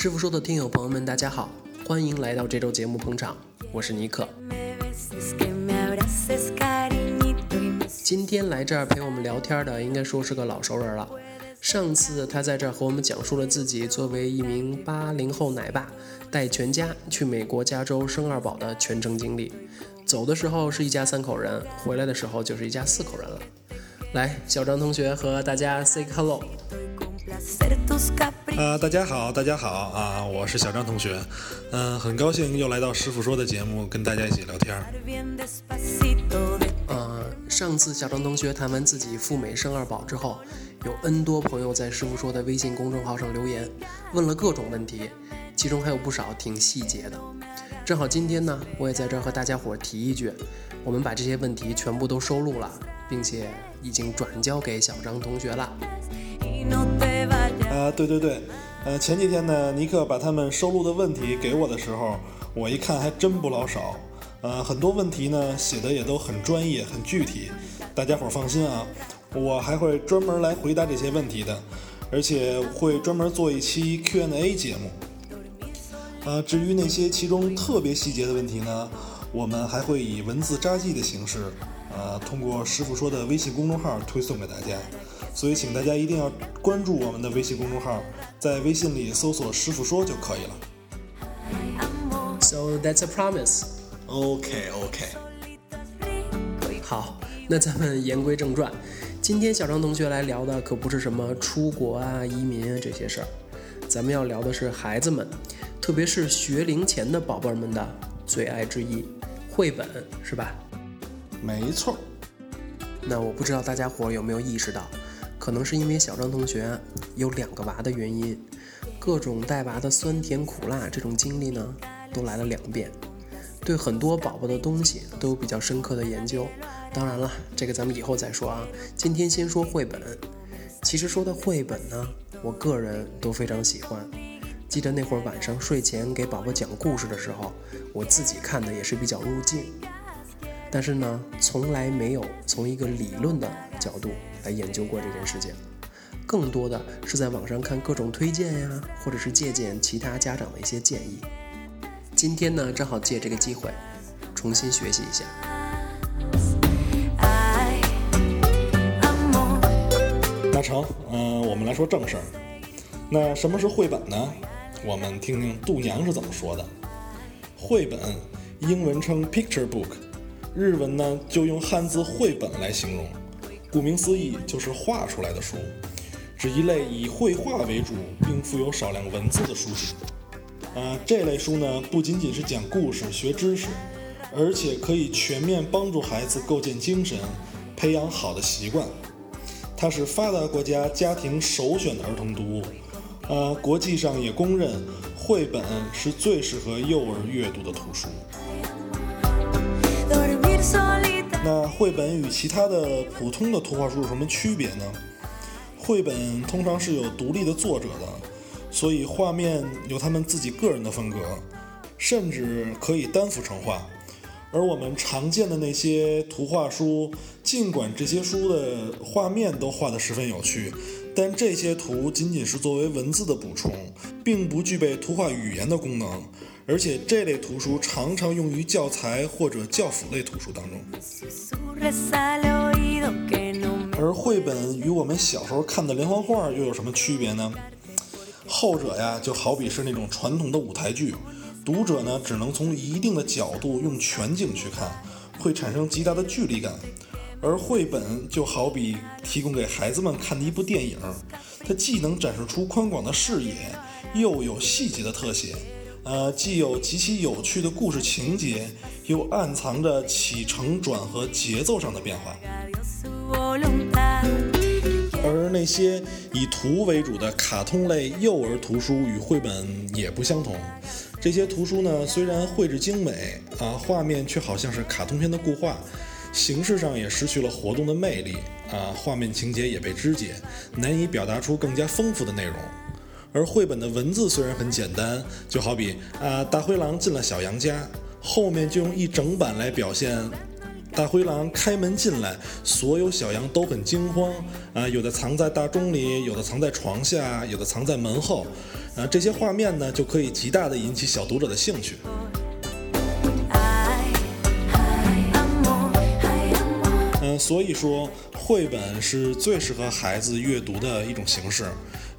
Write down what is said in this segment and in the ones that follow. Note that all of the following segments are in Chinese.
师傅说的听友朋友们，大家好，欢迎来到这周节目捧场，我是尼克。今天来这儿陪我们聊天的，应该说是个老熟人了。上次他在这儿和我们讲述了自己作为一名八零后奶爸，带全家去美国加州生二宝的全程经历。走的时候是一家三口人，回来的时候就是一家四口人了。来，小张同学和大家 say hello。啊，大家好，大家好啊，我是小张同学，嗯，很高兴又来到师傅说的节目，跟大家一起聊天。呃，上次小张同学谈完自己赴美生二宝之后，有 N 多朋友在师傅说的微信公众号上留言，问了各种问题，其中还有不少挺细节的。正好今天呢，我也在这儿和大家伙提一句，我们把这些问题全部都收录了，并且已经转交给小张同学了。啊，对对对，呃，前几天呢，尼克把他们收录的问题给我的时候，我一看还真不老少。呃，很多问题呢写的也都很专业、很具体，大家伙放心啊，我还会专门来回答这些问题的，而且会专门做一期 Q&A 节目。啊，至于那些其中特别细节的问题呢，我们还会以文字札记的形式，呃，通过师傅说的微信公众号推送给大家。所以，请大家一定要关注我们的微信公众号，在微信里搜索“师傅说”就可以了。So that's a promise. OK OK。好，那咱们言归正传，今天小张同学来聊的可不是什么出国啊、移民啊这些事儿，咱们要聊的是孩子们，特别是学龄前的宝贝儿们的最爱之一——绘本，是吧？没错。那我不知道大家伙有没有意识到。可能是因为小张同学有两个娃的原因，各种带娃的酸甜苦辣这种经历呢，都来了两遍，对很多宝宝的东西都有比较深刻的研究。当然了，这个咱们以后再说啊。今天先说绘本。其实说到绘本呢，我个人都非常喜欢。记得那会儿晚上睡前给宝宝讲故事的时候，我自己看的也是比较入镜。但是呢，从来没有从一个理论的角度来研究过这件事情，更多的是在网上看各种推荐呀，或者是借鉴其他家长的一些建议。今天呢，正好借这个机会，重新学习一下。那成，嗯，我们来说正事儿。那什么是绘本呢？我们听听度娘是怎么说的。绘本，英文称 picture book。日文呢，就用汉字绘本来形容，顾名思义就是画出来的书，指一类以绘画为主并附有少量文字的书籍。呃，这类书呢，不仅仅是讲故事、学知识，而且可以全面帮助孩子构建精神，培养好的习惯。它是发达国家家庭首选的儿童读物。呃，国际上也公认，绘本是最适合幼儿阅读的图书。那绘本与其他的普通的图画书有什么区别呢？绘本通常是有独立的作者的，所以画面有他们自己个人的风格，甚至可以单幅成画。而我们常见的那些图画书，尽管这些书的画面都画得十分有趣，但这些图仅仅是作为文字的补充，并不具备图画语言的功能。而且这类图书常常用于教材或者教辅类图书当中。而绘本与我们小时候看的连环画又有什么区别呢？后者呀，就好比是那种传统的舞台剧，读者呢只能从一定的角度用全景去看，会产生极大的距离感。而绘本就好比提供给孩子们看的一部电影，它既能展示出宽广的视野，又有细节的特写。呃，既有极其有趣的故事情节，又暗藏着起承转合节奏上的变化。而那些以图为主的卡通类幼儿图书与绘本也不相同。这些图书呢，虽然绘制精美啊，画面却好像是卡通片的固化，形式上也失去了活动的魅力啊，画面情节也被肢解，难以表达出更加丰富的内容。而绘本的文字虽然很简单，就好比啊，大灰狼进了小羊家，后面就用一整版来表现大灰狼开门进来，所有小羊都很惊慌啊，有的藏在大钟里，有的藏在床下，有的藏在门后，啊，这些画面呢就可以极大的引起小读者的兴趣。嗯，所以说绘本是最适合孩子阅读的一种形式。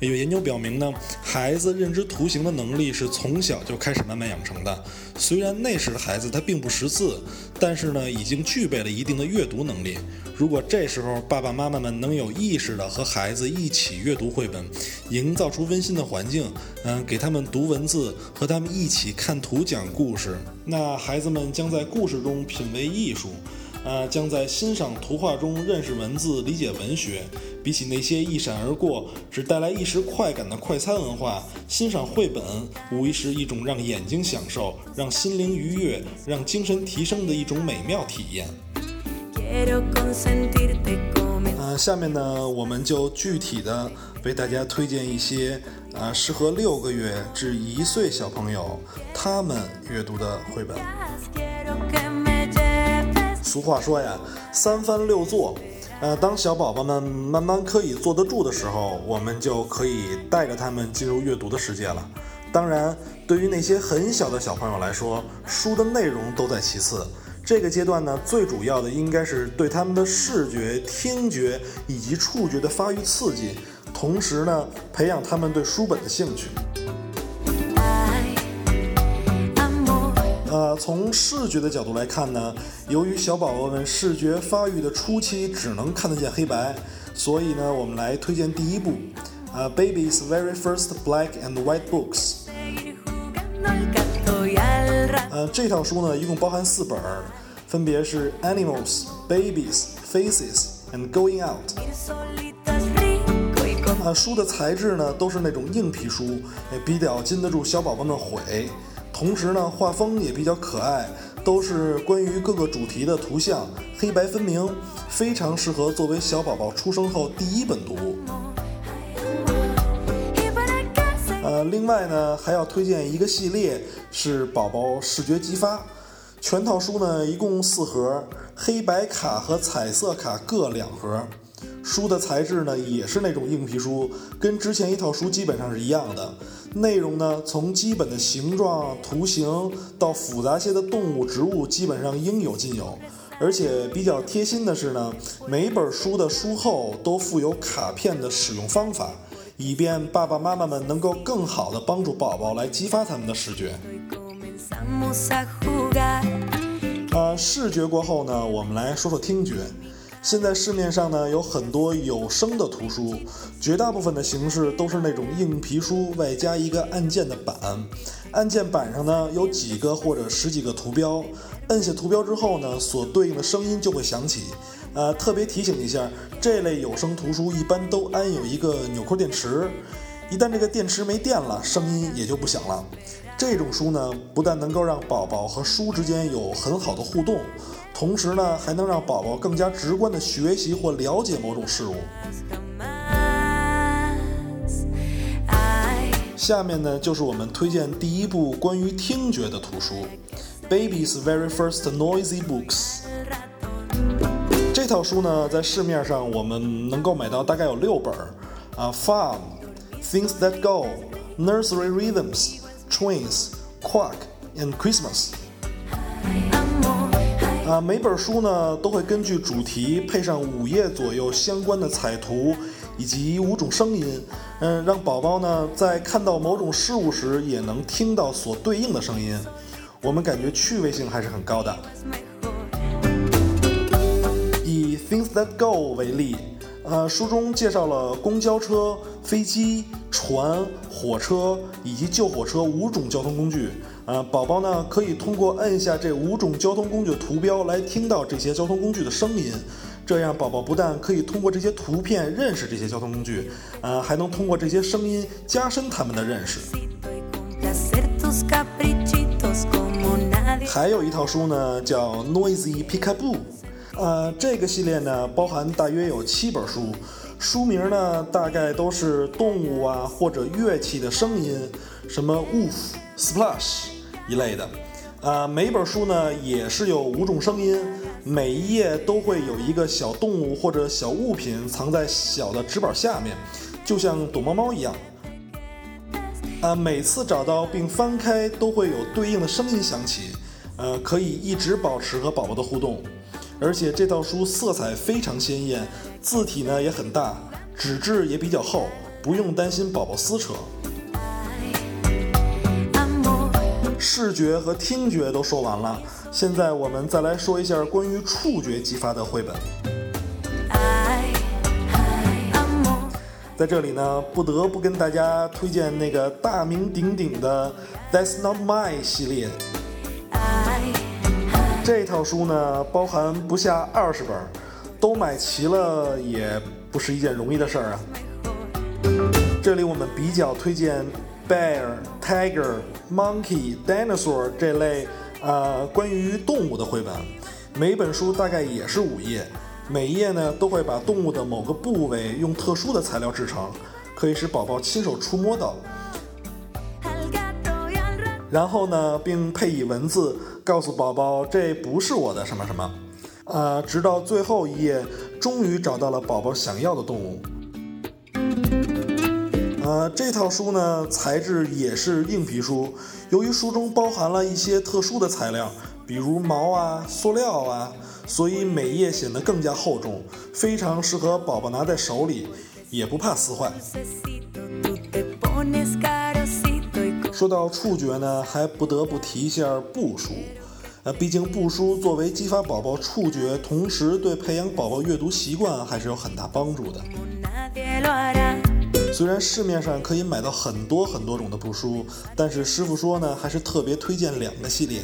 有研究表明呢，孩子认知图形的能力是从小就开始慢慢养成的。虽然那时的孩子他并不识字，但是呢，已经具备了一定的阅读能力。如果这时候爸爸妈妈们能有意识的和孩子一起阅读绘本，营造出温馨的环境，嗯，给他们读文字，和他们一起看图讲故事，那孩子们将在故事中品味艺术。啊，将在欣赏图画中认识文字、理解文学。比起那些一闪而过、只带来一时快感的快餐文化，欣赏绘本无疑是一种让眼睛享受、让心灵愉悦、让精神提升的一种美妙体验。啊，下面呢，我们就具体的为大家推荐一些啊适合六个月至一岁小朋友他们阅读的绘本。俗话说呀，三翻六坐。呃，当小宝宝们慢慢可以坐得住的时候，我们就可以带着他们进入阅读的世界了。当然，对于那些很小的小朋友来说，书的内容都在其次。这个阶段呢，最主要的应该是对他们的视觉、听觉以及触觉的发育刺激，同时呢，培养他们对书本的兴趣。呃，从视觉的角度来看呢，由于小宝宝们视觉发育的初期只能看得见黑白，所以呢，我们来推荐第一部，呃，Baby's Very First Black and White Books。呃，这套书呢，一共包含四本，分别是 Animals、Babies、Faces and Going Out。呃，书的材质呢，都是那种硬皮书，也比较经得住小宝宝们毁。同时呢，画风也比较可爱，都是关于各个主题的图像，黑白分明，非常适合作为小宝宝出生后第一本读物。呃，另外呢，还要推荐一个系列，是宝宝视觉激发，全套书呢一共四盒，黑白卡和彩色卡各两盒。书的材质呢，也是那种硬皮书，跟之前一套书基本上是一样的。内容呢，从基本的形状、图形到复杂些的动物、植物，基本上应有尽有。而且比较贴心的是呢，每本书的书后都附有卡片的使用方法，以便爸爸妈妈们能够更好的帮助宝宝来激发他们的视觉。呃，视觉过后呢，我们来说说听觉。现在市面上呢有很多有声的图书，绝大部分的形式都是那种硬皮书外加一个按键的板，按键板上呢有几个或者十几个图标，摁下图标之后呢，所对应的声音就会响起。呃，特别提醒一下，这类有声图书一般都安有一个纽扣电池，一旦这个电池没电了，声音也就不响了。这种书呢，不但能够让宝宝和书之间有很好的互动。同时呢，还能让宝宝更加直观的学习或了解某种事物。下面呢，就是我们推荐第一部关于听觉的图书，《Baby's Very First Noisy Books》。这套书呢，在市面上我们能够买到大概有六本，啊，《Farm》，《Things That Go》，《Nursery Rhythms》，《Twins》，《Quack》and Christmas。啊，每本书呢都会根据主题配上五页左右相关的彩图，以及五种声音，嗯，让宝宝呢在看到某种事物时也能听到所对应的声音。我们感觉趣味性还是很高的。以 Things That Go 为例，呃，书中介绍了公交车、飞机、船、火车以及救火车五种交通工具。呃，宝宝呢可以通过按下这五种交通工具图标来听到这些交通工具的声音，这样宝宝不但可以通过这些图片认识这些交通工具，呃，还能通过这些声音加深他们的认识。还有一套书呢，叫 Noisy Peekaboo，呃，这个系列呢包含大约有七本书，书名呢大概都是动物啊或者乐器的声音，什么 Woof，Splash。一类的，呃，每本书呢也是有五种声音，每一页都会有一个小动物或者小物品藏在小的纸板下面，就像躲猫猫一样。啊，每次找到并翻开都会有对应的声音响起，呃，可以一直保持和宝宝的互动。而且这套书色彩非常鲜艳，字体呢也很大，纸质也比较厚，不用担心宝宝撕扯。视觉和听觉都说完了，现在我们再来说一下关于触觉激发的绘本。在这里呢，不得不跟大家推荐那个大名鼎鼎的《That's Not My》系列。这套书呢，包含不下二十本，都买齐了也不是一件容易的事儿啊。这里我们比较推荐。Bear, tiger, monkey, dinosaur 这类呃关于动物的绘本，每本书大概也是五页，每一页呢都会把动物的某个部位用特殊的材料制成，可以使宝宝亲手触摸到。然后呢，并配以文字，告诉宝宝这不是我的什么什么，呃，直到最后一页，终于找到了宝宝想要的动物。呃，这套书呢，材质也是硬皮书。由于书中包含了一些特殊的材料，比如毛啊、塑料啊，所以每页显得更加厚重，非常适合宝宝拿在手里，也不怕撕坏。说到触觉呢，还不得不提一下布书。呃，毕竟布书作为激发宝宝触觉，同时对培养宝宝阅读习惯还是有很大帮助的。虽然市面上可以买到很多很多种的布书，但是师傅说呢，还是特别推荐两个系列，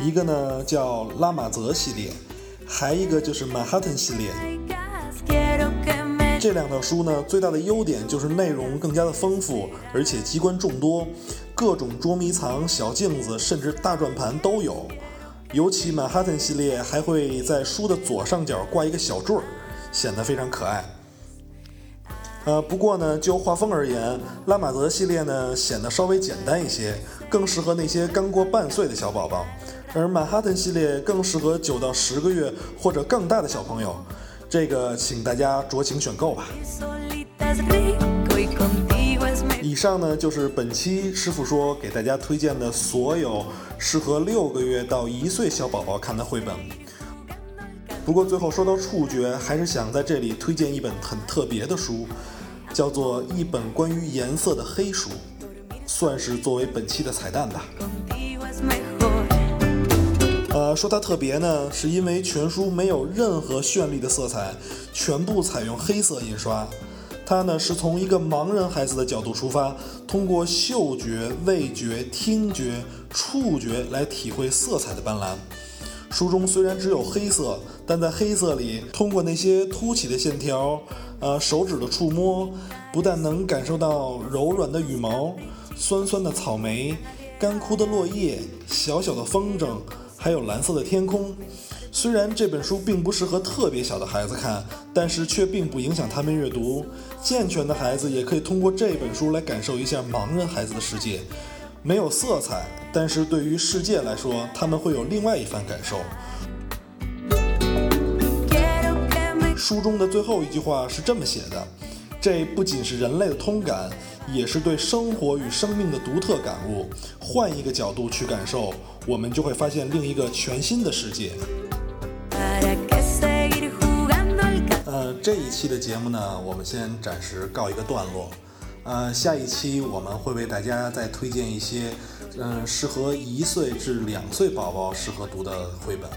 一个呢叫拉玛泽系列，还一个就是曼哈顿系列。这两套书呢，最大的优点就是内容更加的丰富，而且机关众多，各种捉迷藏、小镜子，甚至大转盘都有。尤其曼哈顿系列还会在书的左上角挂一个小坠儿，显得非常可爱。呃，不过呢，就画风而言，拉玛泽系列呢显得稍微简单一些，更适合那些刚过半岁的小宝宝；而曼哈顿系列更适合九到十个月或者更大的小朋友。这个，请大家酌情选购吧。以上呢就是本期师傅说给大家推荐的所有适合六个月到一岁小宝宝看的绘本。不过最后说到触觉，还是想在这里推荐一本很特别的书。叫做一本关于颜色的黑书，算是作为本期的彩蛋吧。呃，说它特别呢，是因为全书没有任何绚丽的色彩，全部采用黑色印刷。它呢是从一个盲人孩子的角度出发，通过嗅觉、味觉、听觉、触觉来体会色彩的斑斓。书中虽然只有黑色，但在黑色里，通过那些凸起的线条。呃，手指的触摸不但能感受到柔软的羽毛、酸酸的草莓、干枯的落叶、小小的风筝，还有蓝色的天空。虽然这本书并不适合特别小的孩子看，但是却并不影响他们阅读。健全的孩子也可以通过这本书来感受一下盲人孩子的世界。没有色彩，但是对于世界来说，他们会有另外一番感受。书中的最后一句话是这么写的：“这不仅是人类的通感，也是对生活与生命的独特感悟。换一个角度去感受，我们就会发现另一个全新的世界。”呃，这一期的节目呢，我们先暂时告一个段落。呃，下一期我们会为大家再推荐一些，嗯，适合一岁至两岁宝宝适合读的绘本。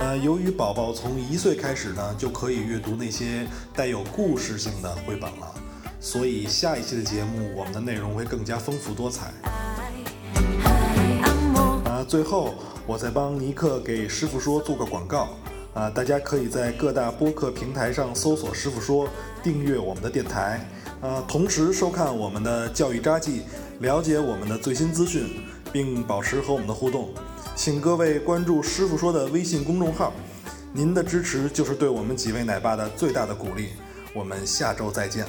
呃，由于宝宝从一岁开始呢，就可以阅读那些带有故事性的绘本了，所以下一期的节目我们的内容会更加丰富多彩。啊，最后我再帮尼克给师傅说做个广告啊，大家可以在各大播客平台上搜索“师傅说”，订阅我们的电台，呃，同时收看我们的教育札记，了解我们的最新资讯，并保持和我们的互动。请各位关注师傅说的微信公众号，您的支持就是对我们几位奶爸的最大的鼓励。我们下周再见。